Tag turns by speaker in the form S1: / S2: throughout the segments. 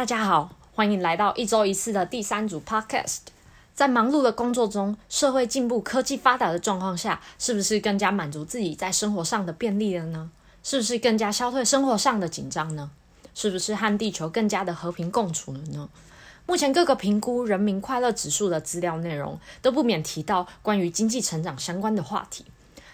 S1: 大家好，欢迎来到一周一次的第三组 Podcast。在忙碌的工作中，社会进步、科技发达的状况下，是不是更加满足自己在生活上的便利了呢？是不是更加消退生活上的紧张呢？是不是和地球更加的和平共处了呢？目前各个评估人民快乐指数的资料内容，都不免提到关于经济成长相关的话题。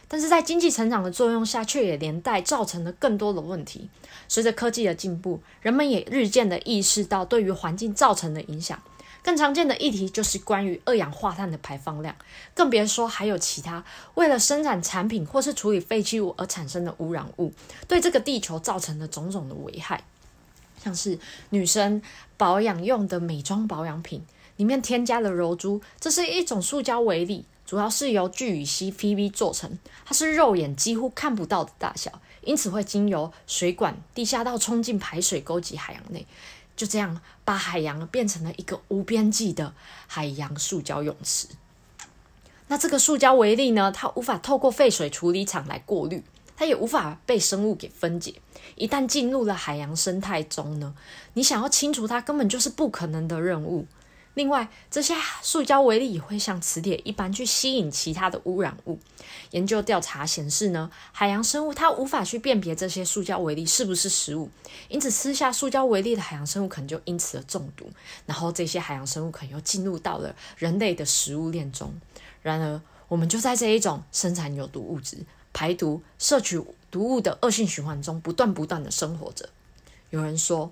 S1: 但是在经济成长的作用下，却也连带造成了更多的问题。随着科技的进步，人们也日渐的意识到对于环境造成的影响。更常见的议题就是关于二氧化碳的排放量，更别说还有其他为了生产产品或是处理废弃物而产生的污染物，对这个地球造成的种种的危害。像是女生保养用的美妆保养品里面添加了柔珠，这是一种塑胶微粒。主要是由聚乙烯 PV 做成，它是肉眼几乎看不到的大小，因此会经由水管、地下道冲进排水沟及海洋内，就这样把海洋变成了一个无边际的海洋塑胶泳池。那这个塑胶微粒呢？它无法透过废水处理厂来过滤，它也无法被生物给分解。一旦进入了海洋生态中呢，你想要清除它，根本就是不可能的任务。另外，这些塑胶微粒也会像磁铁一般去吸引其他的污染物。研究调查显示呢，海洋生物它无法去辨别这些塑胶微粒是不是食物，因此吃下塑胶微粒的海洋生物可能就因此而中毒。然后这些海洋生物可能又进入到了人类的食物链中。然而，我们就在这一种生产有毒物质、排毒、摄取毒物的恶性循环中不断不断的生活着。有人说。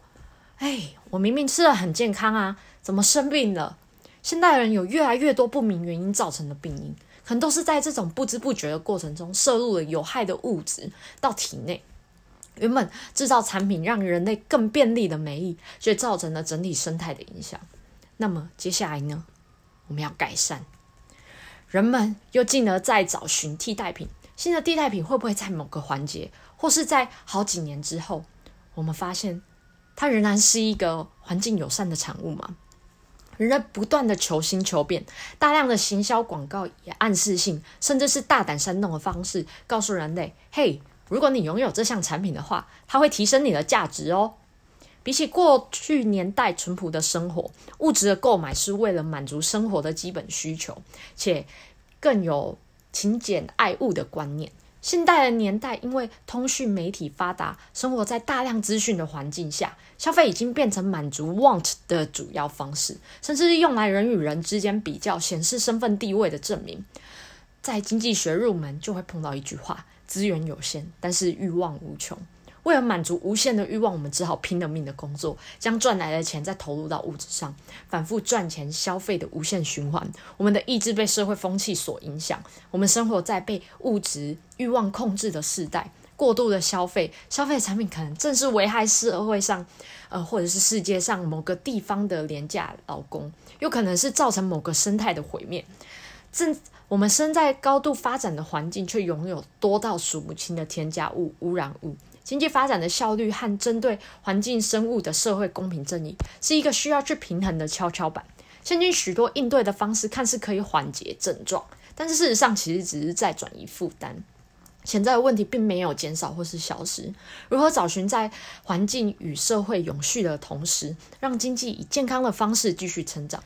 S1: 哎，我明明吃的很健康啊，怎么生病了？现代人有越来越多不明原因造成的病因，可能都是在这种不知不觉的过程中摄入了有害的物质到体内。原本制造产品让人类更便利的美意，却造成了整体生态的影响。那么接下来呢？我们要改善。人们又进而再找寻替代品，新的替代品会不会在某个环节，或是在好几年之后，我们发现？它仍然是一个环境友善的产物吗？人类不断的求新求变，大量的行销广告也暗示性，甚至是大胆煽动的方式，告诉人类：嘿，如果你拥有这项产品的话，它会提升你的价值哦。比起过去年代淳朴的生活，物质的购买是为了满足生活的基本需求，且更有勤俭爱物的观念。现代的年代，因为通讯媒体发达，生活在大量资讯的环境下，消费已经变成满足 want 的主要方式，甚至是用来人与人之间比较、显示身份地位的证明。在经济学入门，就会碰到一句话：资源有限，但是欲望无穷。为了满足无限的欲望，我们只好拼了命的工作，将赚来的钱再投入到物质上，反复赚钱消费的无限循环。我们的意志被社会风气所影响，我们生活在被物质欲望控制的时代，过度的消费，消费产品可能正是危害社会上，呃，或者是世界上某个地方的廉价劳工，有可能是造成某个生态的毁灭。正我们身在高度发展的环境，却拥有多到数不清的添加物、污染物。经济发展的效率和针对环境生物的社会公平正义，是一个需要去平衡的跷跷板。现今许多应对的方式看似可以缓解症状，但是事实上其实只是在转移负担。潜在的问题并没有减少或是消失。如何找寻在环境与社会永续的同时，让经济以健康的方式继续成长？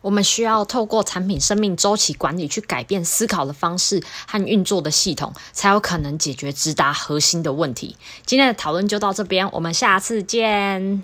S1: 我们需要透过产品生命周期管理去改变思考的方式和运作的系统，才有可能解决直达核心的问题。今天的讨论就到这边，我们下次见。